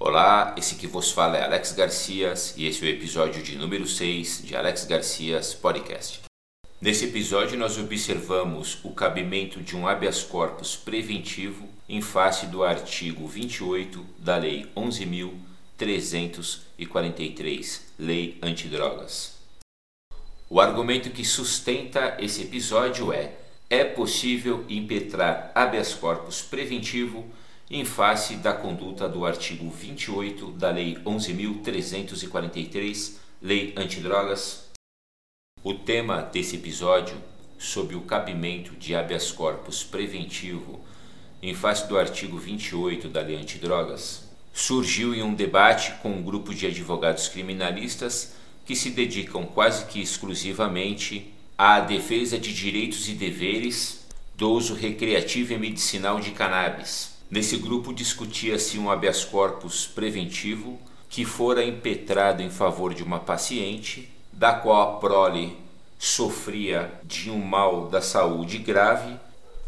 Olá, esse que vos fala é Alex Garcias e esse é o episódio de número 6 de Alex Garcias Podcast. Nesse episódio nós observamos o cabimento de um habeas corpus preventivo em face do artigo 28 da Lei 11.343, Lei Antidrogas. O argumento que sustenta esse episódio é: é possível impetrar habeas corpus preventivo em face da conduta do artigo 28 da Lei 11.343, Lei Antidrogas? O tema desse episódio, sob o cabimento de habeas corpus preventivo em face do artigo 28 da Lei Antidrogas, surgiu em um debate com um grupo de advogados criminalistas que se dedicam quase que exclusivamente à defesa de direitos e deveres do uso recreativo e medicinal de cannabis Nesse grupo discutia-se um habeas corpus preventivo que fora impetrado em favor de uma paciente, da qual a prole sofria de um mal da saúde grave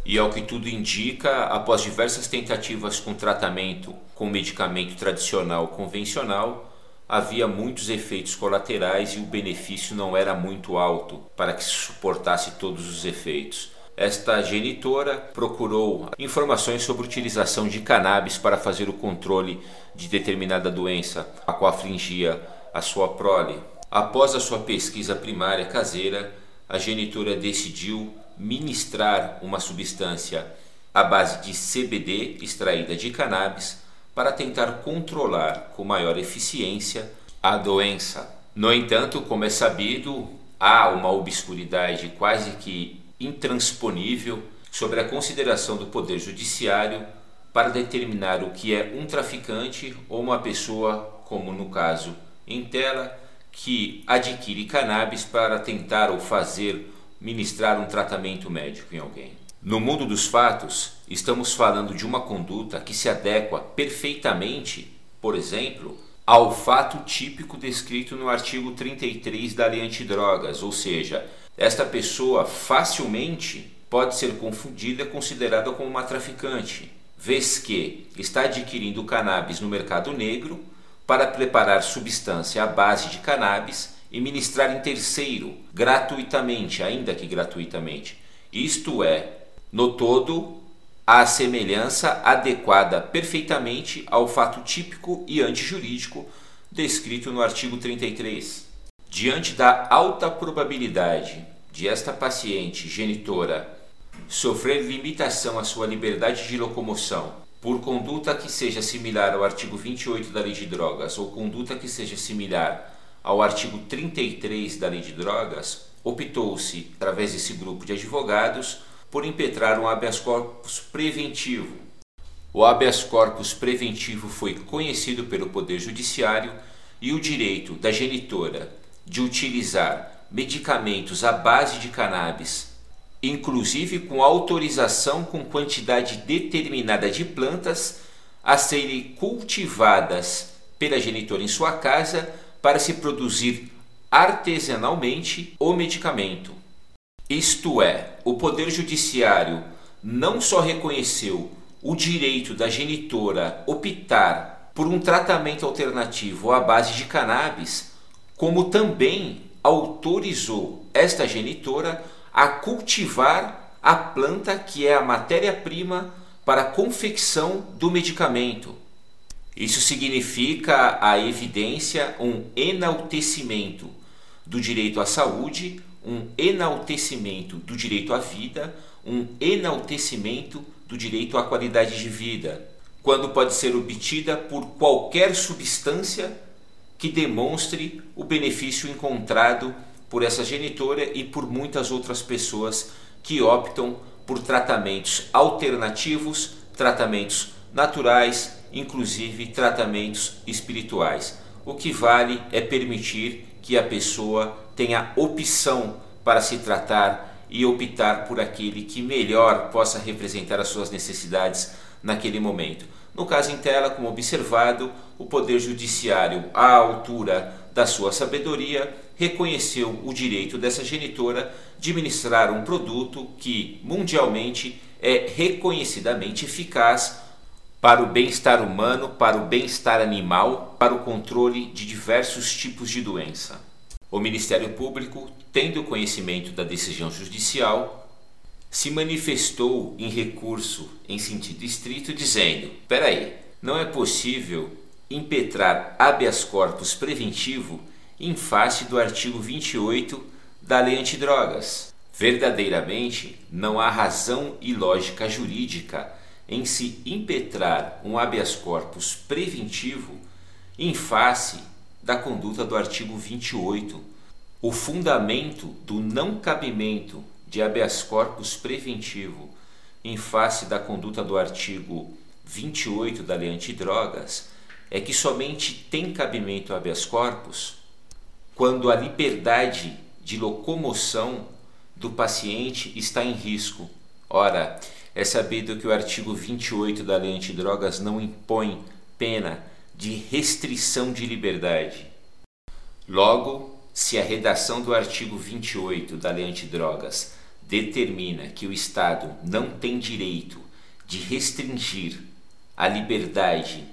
e, ao que tudo indica, após diversas tentativas com tratamento com medicamento tradicional convencional, havia muitos efeitos colaterais e o benefício não era muito alto para que se suportasse todos os efeitos. Esta genitora procurou informações sobre utilização de cannabis para fazer o controle de determinada doença a qual afligia a sua prole. Após a sua pesquisa primária caseira, a genitora decidiu ministrar uma substância à base de CBD extraída de cannabis para tentar controlar com maior eficiência a doença. No entanto, como é sabido, há uma obscuridade quase que intransponível sobre a consideração do Poder Judiciário para determinar o que é um traficante ou uma pessoa, como no caso em tela, que adquire cannabis para tentar ou fazer ministrar um tratamento médico em alguém. No mundo dos fatos, estamos falando de uma conduta que se adequa perfeitamente, por exemplo, ao fato típico descrito no artigo 33 da Lei Antidrogas, ou seja, esta pessoa facilmente pode ser confundida e considerada como uma traficante, vez que está adquirindo cannabis no mercado negro para preparar substância à base de cannabis e ministrar em terceiro, gratuitamente, ainda que gratuitamente. Isto é, no todo, a semelhança adequada perfeitamente ao fato típico e antijurídico descrito no artigo 33. Diante da alta probabilidade de esta paciente genitora sofrer limitação à sua liberdade de locomoção por conduta que seja similar ao artigo 28 da Lei de Drogas ou conduta que seja similar ao artigo 33 da Lei de Drogas, optou-se, através desse grupo de advogados, por impetrar um habeas corpus preventivo. O habeas corpus preventivo foi conhecido pelo Poder Judiciário e o direito da genitora de utilizar medicamentos à base de cannabis, inclusive com autorização com quantidade determinada de plantas a serem cultivadas pela genitora em sua casa para se produzir artesanalmente o medicamento. Isto é, o Poder Judiciário não só reconheceu o direito da genitora optar por um tratamento alternativo à base de cannabis, como também autorizou esta genitora a cultivar a planta que é a matéria-prima para a confecção do medicamento. Isso significa a evidência, um enaltecimento do direito à saúde, um enaltecimento do direito à vida, um enaltecimento do direito à qualidade de vida, quando pode ser obtida por qualquer substância que demonstre o benefício encontrado por essa genitora e por muitas outras pessoas que optam por tratamentos alternativos, tratamentos naturais, inclusive tratamentos espirituais. O que vale é permitir que a pessoa tenha opção para se tratar e optar por aquele que melhor possa representar as suas necessidades naquele momento. No caso em tela, como observado, o Poder Judiciário, à altura da sua sabedoria, reconheceu o direito dessa genitora de ministrar um produto que mundialmente é reconhecidamente eficaz para o bem-estar humano, para o bem-estar animal, para o controle de diversos tipos de doença. O Ministério Público, tendo conhecimento da decisão judicial, se manifestou em recurso em sentido estrito, dizendo: peraí, não é possível impetrar habeas corpus preventivo em face do artigo 28 da Lei Antidrogas. Verdadeiramente, não há razão e lógica jurídica em se impetrar um habeas corpus preventivo em face da conduta do artigo 28. O fundamento do não cabimento de habeas corpus preventivo em face da conduta do artigo 28 da Lei Antidrogas é que somente tem cabimento habeas corpus quando a liberdade de locomoção do paciente está em risco. Ora, é sabido que o artigo 28 da Lei Antidrogas não impõe pena de restrição de liberdade. Logo, se a redação do artigo 28 da Lei Antidrogas determina que o Estado não tem direito de restringir a liberdade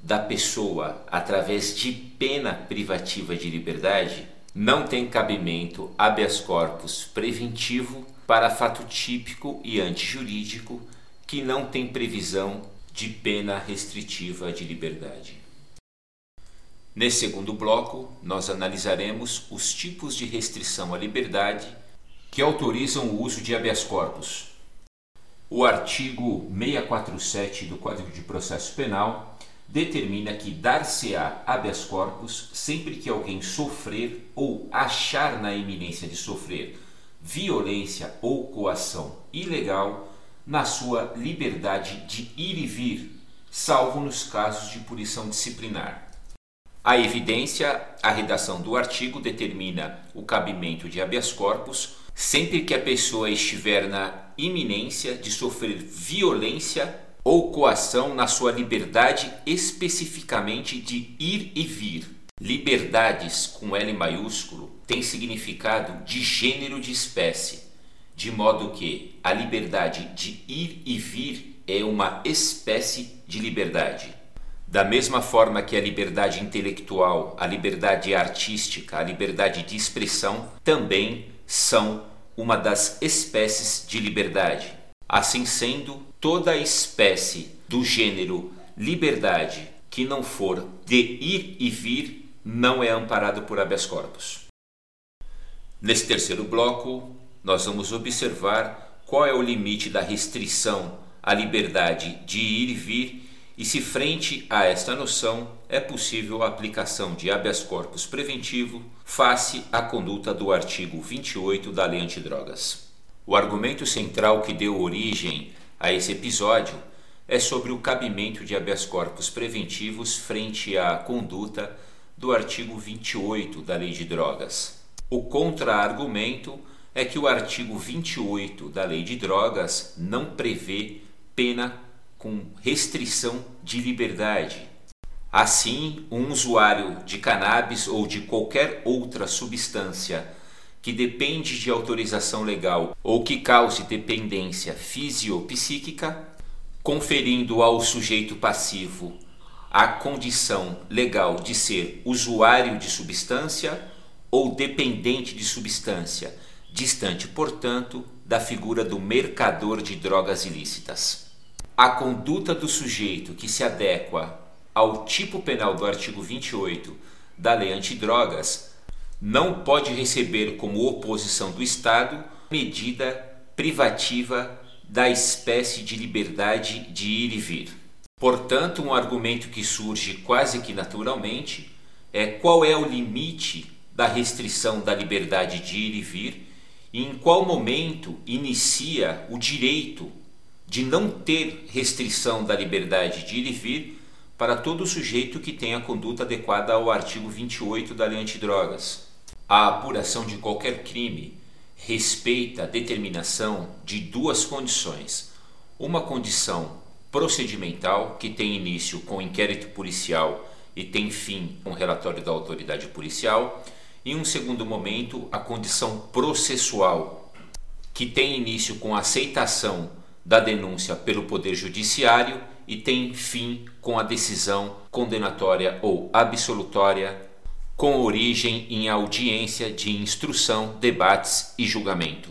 da pessoa através de pena privativa de liberdade, não tem cabimento habeas corpus preventivo para fato típico e antijurídico que não tem previsão de pena restritiva de liberdade. Nesse segundo bloco, nós analisaremos os tipos de restrição à liberdade que autorizam o uso de habeas corpus. O artigo 647 do Código de Processo Penal determina que dar-se-á habeas corpus sempre que alguém sofrer ou achar na iminência de sofrer violência ou coação ilegal na sua liberdade de ir e vir, salvo nos casos de punição disciplinar. A evidência, a redação do artigo determina o cabimento de habeas corpus sempre que a pessoa estiver na iminência de sofrer violência ou coação na sua liberdade especificamente de ir e vir. Liberdades com L maiúsculo tem significado de gênero de espécie, de modo que a liberdade de ir e vir é uma espécie de liberdade. Da mesma forma que a liberdade intelectual, a liberdade artística, a liberdade de expressão também são uma das espécies de liberdade. Assim sendo, toda espécie do gênero liberdade que não for de ir e vir não é amparado por habeas corpus. Nesse terceiro bloco, nós vamos observar qual é o limite da restrição à liberdade de ir e vir e se frente a esta noção é possível a aplicação de habeas corpus preventivo face à conduta do artigo 28 da Lei Antidrogas. O argumento central que deu origem a esse episódio é sobre o cabimento de habeas corpus preventivos frente à conduta do artigo 28 da Lei de Drogas. O contra-argumento é que o artigo 28 da Lei de Drogas não prevê pena com restrição de liberdade. Assim, um usuário de cannabis ou de qualquer outra substância que depende de autorização legal ou que cause dependência fisiopsíquica, conferindo ao sujeito passivo a condição legal de ser usuário de substância ou dependente de substância, distante, portanto, da figura do mercador de drogas ilícitas. A conduta do sujeito que se adequa ao tipo penal do artigo 28 da Lei Antidrogas não pode receber como oposição do Estado medida privativa da espécie de liberdade de ir e vir. Portanto, um argumento que surge quase que naturalmente é qual é o limite da restrição da liberdade de ir e vir e em qual momento inicia o direito de não ter restrição da liberdade de ir e vir para todo sujeito que tenha conduta adequada ao artigo 28 da Lei Antidrogas. A apuração de qualquer crime respeita a determinação de duas condições. Uma condição procedimental, que tem início com inquérito policial e tem fim com relatório da autoridade policial, em um segundo momento, a condição processual, que tem início com aceitação da denúncia pelo Poder Judiciário e tem fim com a decisão condenatória ou absolutória com origem em audiência de instrução, debates e julgamento.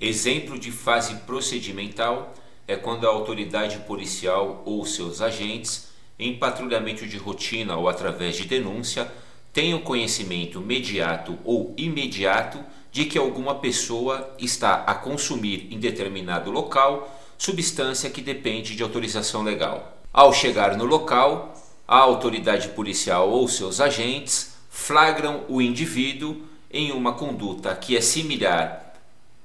Exemplo de fase procedimental é quando a autoridade policial ou seus agentes, em patrulhamento de rotina ou através de denúncia, tenham conhecimento imediato ou imediato de que alguma pessoa está a consumir em determinado local substância que depende de autorização legal. Ao chegar no local, a autoridade policial ou seus agentes flagram o indivíduo em uma conduta que é similar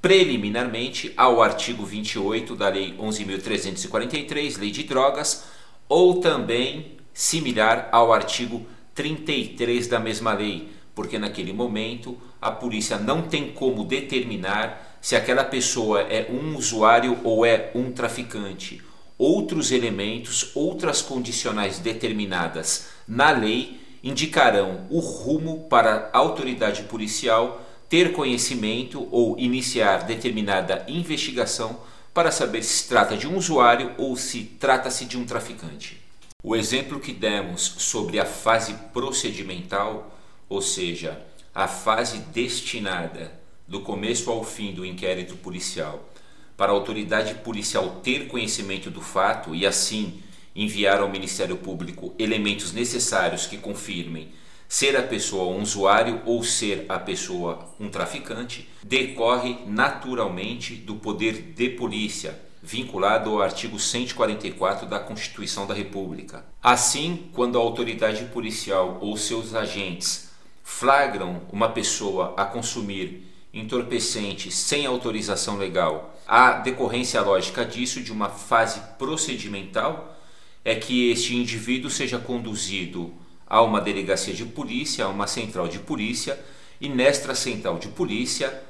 preliminarmente ao artigo 28 da Lei 11.343, Lei de Drogas, ou também similar ao artigo 33 da mesma lei, porque naquele momento a polícia não tem como determinar se aquela pessoa é um usuário ou é um traficante. Outros elementos, outras condicionais determinadas na lei indicarão o rumo para a autoridade policial ter conhecimento ou iniciar determinada investigação para saber se trata de um usuário ou se trata-se de um traficante. O exemplo que demos sobre a fase procedimental, ou seja, a fase destinada do começo ao fim do inquérito policial para a autoridade policial ter conhecimento do fato e assim enviar ao Ministério Público elementos necessários que confirmem ser a pessoa um usuário ou ser a pessoa um traficante, decorre naturalmente do poder de polícia, vinculado ao artigo 144 da Constituição da República. Assim, quando a autoridade policial ou seus agentes flagram uma pessoa a consumir entorpecente sem autorização legal, a decorrência lógica disso, de uma fase procedimental, é que este indivíduo seja conduzido a uma delegacia de polícia, a uma central de polícia, e nesta central de polícia,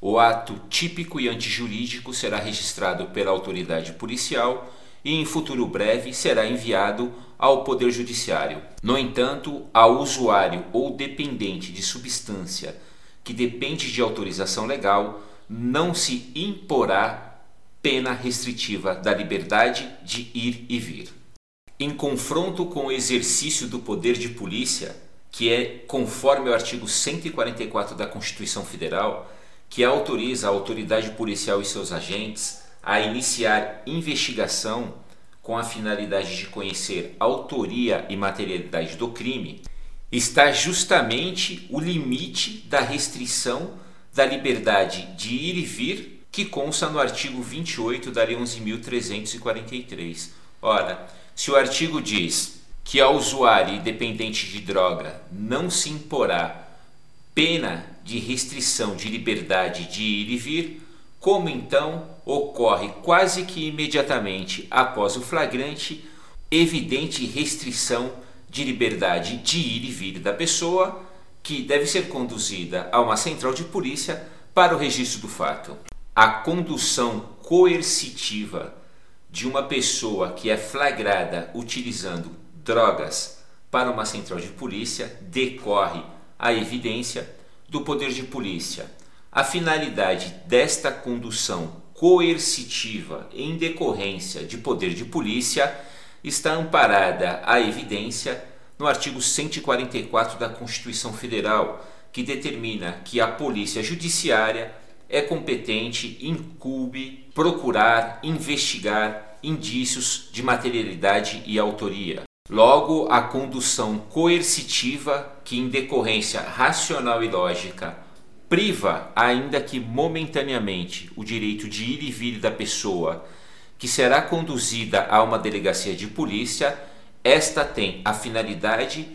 o ato típico e antijurídico será registrado pela autoridade policial e em futuro breve será enviado ao Poder Judiciário. No entanto, ao usuário ou dependente de substância que depende de autorização legal, não se imporá pena restritiva da liberdade de ir e vir em confronto com o exercício do poder de polícia, que é conforme o artigo 144 da Constituição Federal, que autoriza a autoridade policial e seus agentes a iniciar investigação com a finalidade de conhecer autoria e materialidade do crime, está justamente o limite da restrição da liberdade de ir e vir que consta no artigo 28 da Lei 11.343. Ora, se o artigo diz que ao usuário e dependente de droga não se imporá pena de restrição de liberdade de ir e vir, como então ocorre quase que imediatamente após o flagrante evidente restrição de liberdade de ir e vir da pessoa, que deve ser conduzida a uma central de polícia para o registro do fato. A condução coercitiva de uma pessoa que é flagrada utilizando drogas para uma central de polícia decorre a evidência do poder de polícia. A finalidade desta condução coercitiva em decorrência de poder de polícia está amparada a evidência no artigo 144 da Constituição Federal, que determina que a Polícia Judiciária é competente, incube procurar, investigar indícios de materialidade e autoria. Logo, a condução coercitiva, que em decorrência racional e lógica priva, ainda que momentaneamente, o direito de ir e vir da pessoa que será conduzida a uma delegacia de polícia, esta tem a finalidade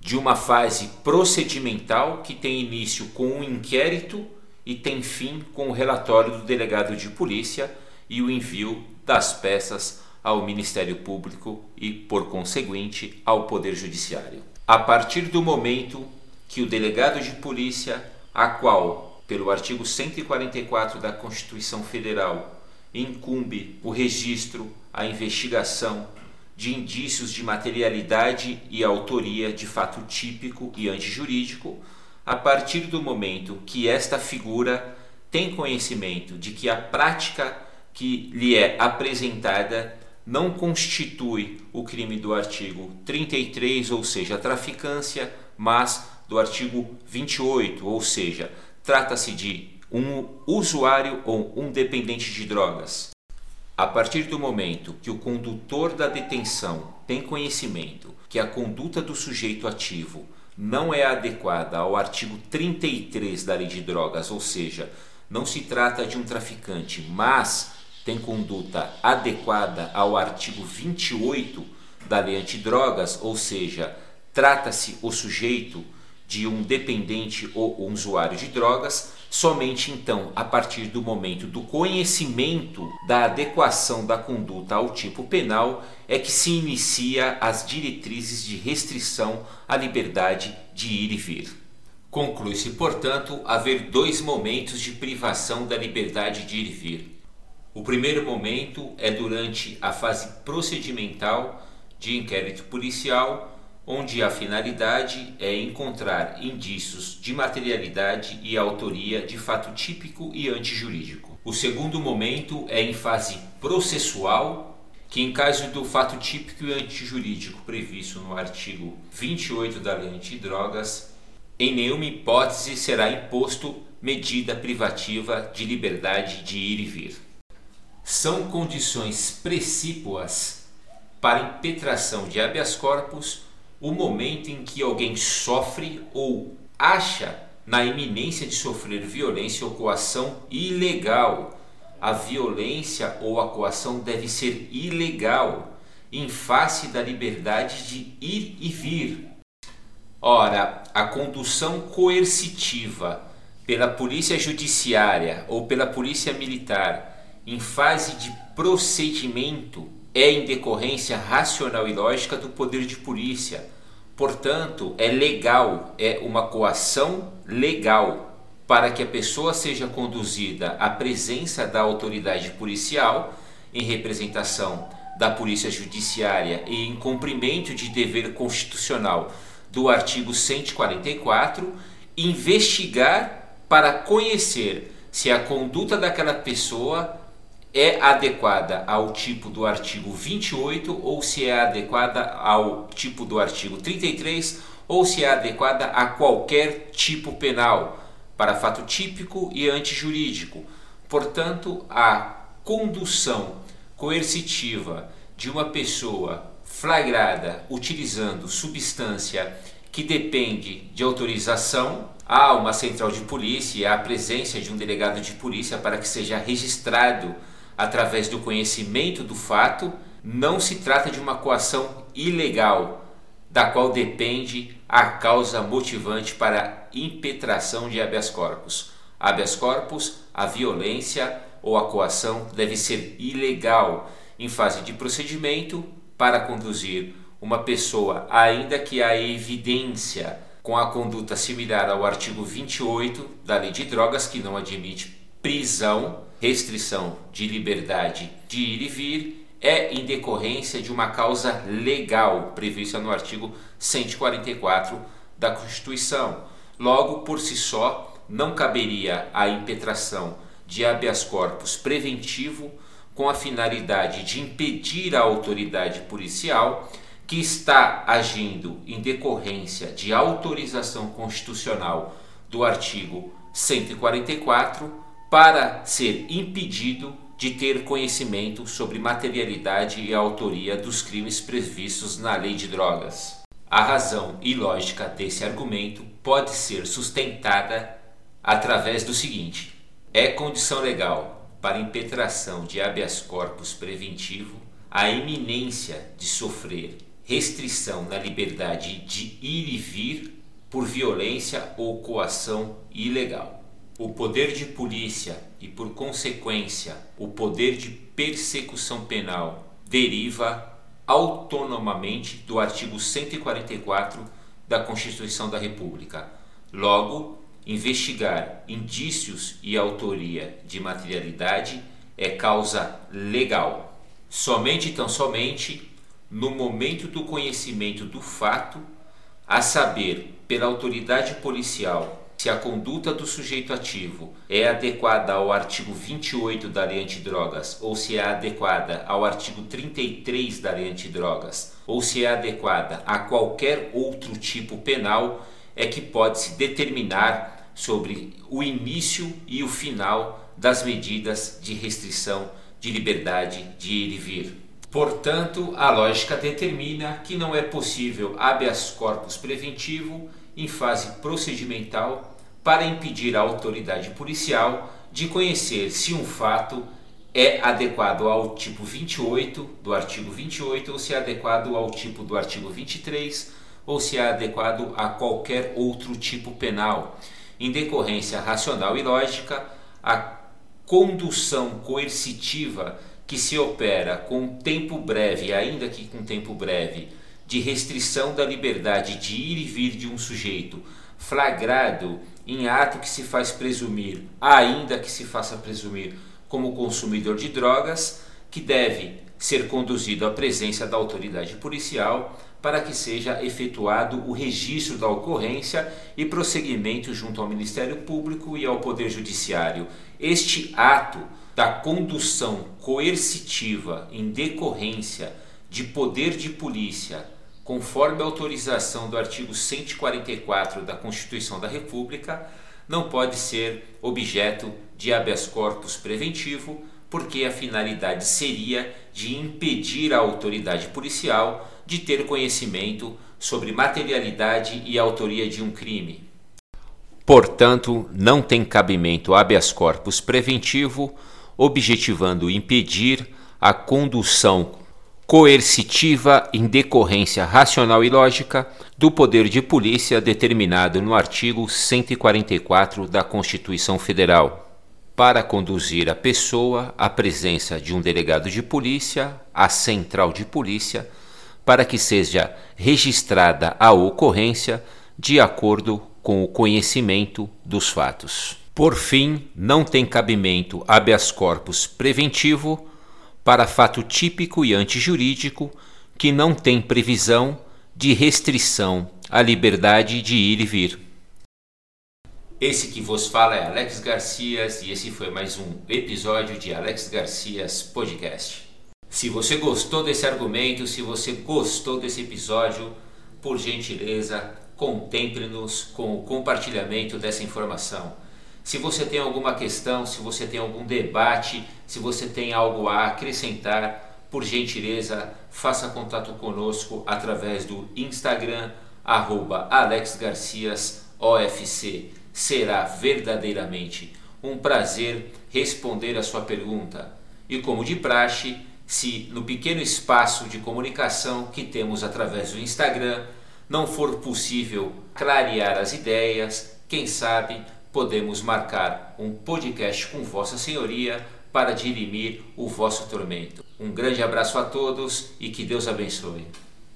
de uma fase procedimental que tem início com um inquérito e tem fim com o relatório do delegado de polícia e o envio das peças ao Ministério Público e, por conseguinte, ao Poder Judiciário. A partir do momento que o delegado de polícia, a qual, pelo artigo 144 da Constituição Federal, incumbe o registro, a investigação de indícios de materialidade e autoria de fato típico e antijurídico, a partir do momento que esta figura tem conhecimento de que a prática que lhe é apresentada não constitui o crime do artigo 33, ou seja, a traficância, mas do artigo 28, ou seja, trata-se de um usuário ou um dependente de drogas. A partir do momento que o condutor da detenção tem conhecimento que a conduta do sujeito ativo não é adequada ao artigo 33 da Lei de Drogas, ou seja, não se trata de um traficante, mas tem conduta adequada ao artigo 28 da Lei Antidrogas, ou seja, trata-se o sujeito de um dependente ou um usuário de drogas, somente então, a partir do momento do conhecimento da adequação da conduta ao tipo penal, é que se inicia as diretrizes de restrição à liberdade de ir e vir. Conclui-se, portanto, haver dois momentos de privação da liberdade de ir e vir. O primeiro momento é durante a fase procedimental de inquérito policial, onde a finalidade é encontrar indícios de materialidade e autoria de fato típico e antijurídico. O segundo momento é em fase processual, que em caso do fato típico e antijurídico previsto no artigo 28 da Lei Antidrogas, em nenhuma hipótese será imposto medida privativa de liberdade de ir e vir. São condições precípuas para impetração de habeas corpus o momento em que alguém sofre ou acha na iminência de sofrer violência ou coação ilegal. A violência ou a coação deve ser ilegal, em face da liberdade de ir e vir. Ora, a condução coercitiva pela polícia judiciária ou pela polícia militar em fase de procedimento é em decorrência racional e lógica do poder de polícia. Portanto, é legal, é uma coação legal para que a pessoa seja conduzida à presença da autoridade policial em representação da Polícia Judiciária e em cumprimento de dever constitucional do artigo 144, investigar para conhecer se a conduta daquela pessoa é adequada ao tipo do artigo 28 ou se é adequada ao tipo do artigo 33 ou se é adequada a qualquer tipo penal, para fato típico e antijurídico. Portanto, a condução coercitiva de uma pessoa flagrada utilizando substância que depende de autorização há uma central de polícia e a presença de um delegado de polícia para que seja registrado através do conhecimento do fato, não se trata de uma coação ilegal, da qual depende a causa motivante para impetração de habeas corpus. Habeas corpus, a violência ou a coação deve ser ilegal em fase de procedimento para conduzir uma pessoa, ainda que a evidência com a conduta similar ao artigo 28 da Lei de Drogas, que não admite prisão, restrição de liberdade de ir e vir, é em decorrência de uma causa legal prevista no artigo 144 da Constituição. Logo, por si só, não caberia a impetração de habeas corpus preventivo com a finalidade de impedir a autoridade policial que está agindo em decorrência de autorização constitucional do artigo 144 para ser impedido de ter conhecimento sobre materialidade e autoria dos crimes previstos na Lei de Drogas. A razão e lógica desse argumento pode ser sustentada através do seguinte: é condição legal para impetração de habeas corpus preventivo a iminência de sofrer restrição na liberdade de ir e vir por violência ou coação ilegal o poder de polícia e, por consequência, o poder de persecução penal deriva autonomamente do artigo 144 da Constituição da República. Logo, investigar indícios e autoria de materialidade é causa legal. Somente tão somente no momento do conhecimento do fato, a saber, pela autoridade policial se a conduta do sujeito ativo é adequada ao artigo 28 da Lei Antidrogas ou se é adequada ao artigo 33 da Lei Antidrogas ou se é adequada a qualquer outro tipo penal, é que pode-se determinar sobre o início e o final das medidas de restrição de liberdade de ir e vir. Portanto, a lógica determina que não é possível habeas corpus preventivo em fase procedimental para impedir a autoridade policial de conhecer se um fato é adequado ao tipo 28 do artigo 28 ou se é adequado ao tipo do artigo 23 ou se é adequado a qualquer outro tipo penal. Em decorrência racional e lógica, a condução coercitiva que se opera com tempo breve, ainda que com tempo breve, de restrição da liberdade de ir e vir de um sujeito flagrado em ato que se faz presumir, ainda que se faça presumir como consumidor de drogas, que deve ser conduzido à presença da autoridade policial para que seja efetuado o registro da ocorrência e prosseguimento junto ao Ministério Público e ao Poder Judiciário. Este ato da condução coercitiva em decorrência de poder de polícia conforme a autorização do artigo 144 da Constituição da República, não pode ser objeto de habeas corpus preventivo, porque a finalidade seria de impedir a autoridade policial de ter conhecimento sobre materialidade e autoria de um crime. Portanto, não tem cabimento habeas corpus preventivo, objetivando impedir a condução coercitiva em decorrência racional e lógica do poder de polícia determinado no artigo 144 da Constituição Federal, para conduzir a pessoa à presença de um delegado de polícia, à central de polícia, para que seja registrada a ocorrência de acordo com o conhecimento dos fatos. Por fim, não tem cabimento habeas corpus preventivo para fato típico e antijurídico que não tem previsão de restrição à liberdade de ir e vir. Esse que vos fala é Alex Garcias e esse foi mais um episódio de Alex Garcias Podcast. Se você gostou desse argumento, se você gostou desse episódio, por gentileza, contemple-nos com o compartilhamento dessa informação. Se você tem alguma questão, se você tem algum debate, se você tem algo a acrescentar, por gentileza, faça contato conosco através do Instagram, arroba AlexGarciasOFC. Será verdadeiramente um prazer responder a sua pergunta. E como de praxe, se no pequeno espaço de comunicação que temos através do Instagram não for possível clarear as ideias, quem sabe podemos marcar um podcast com Vossa Senhoria para dirimir o vosso tormento. Um grande abraço a todos e que Deus abençoe.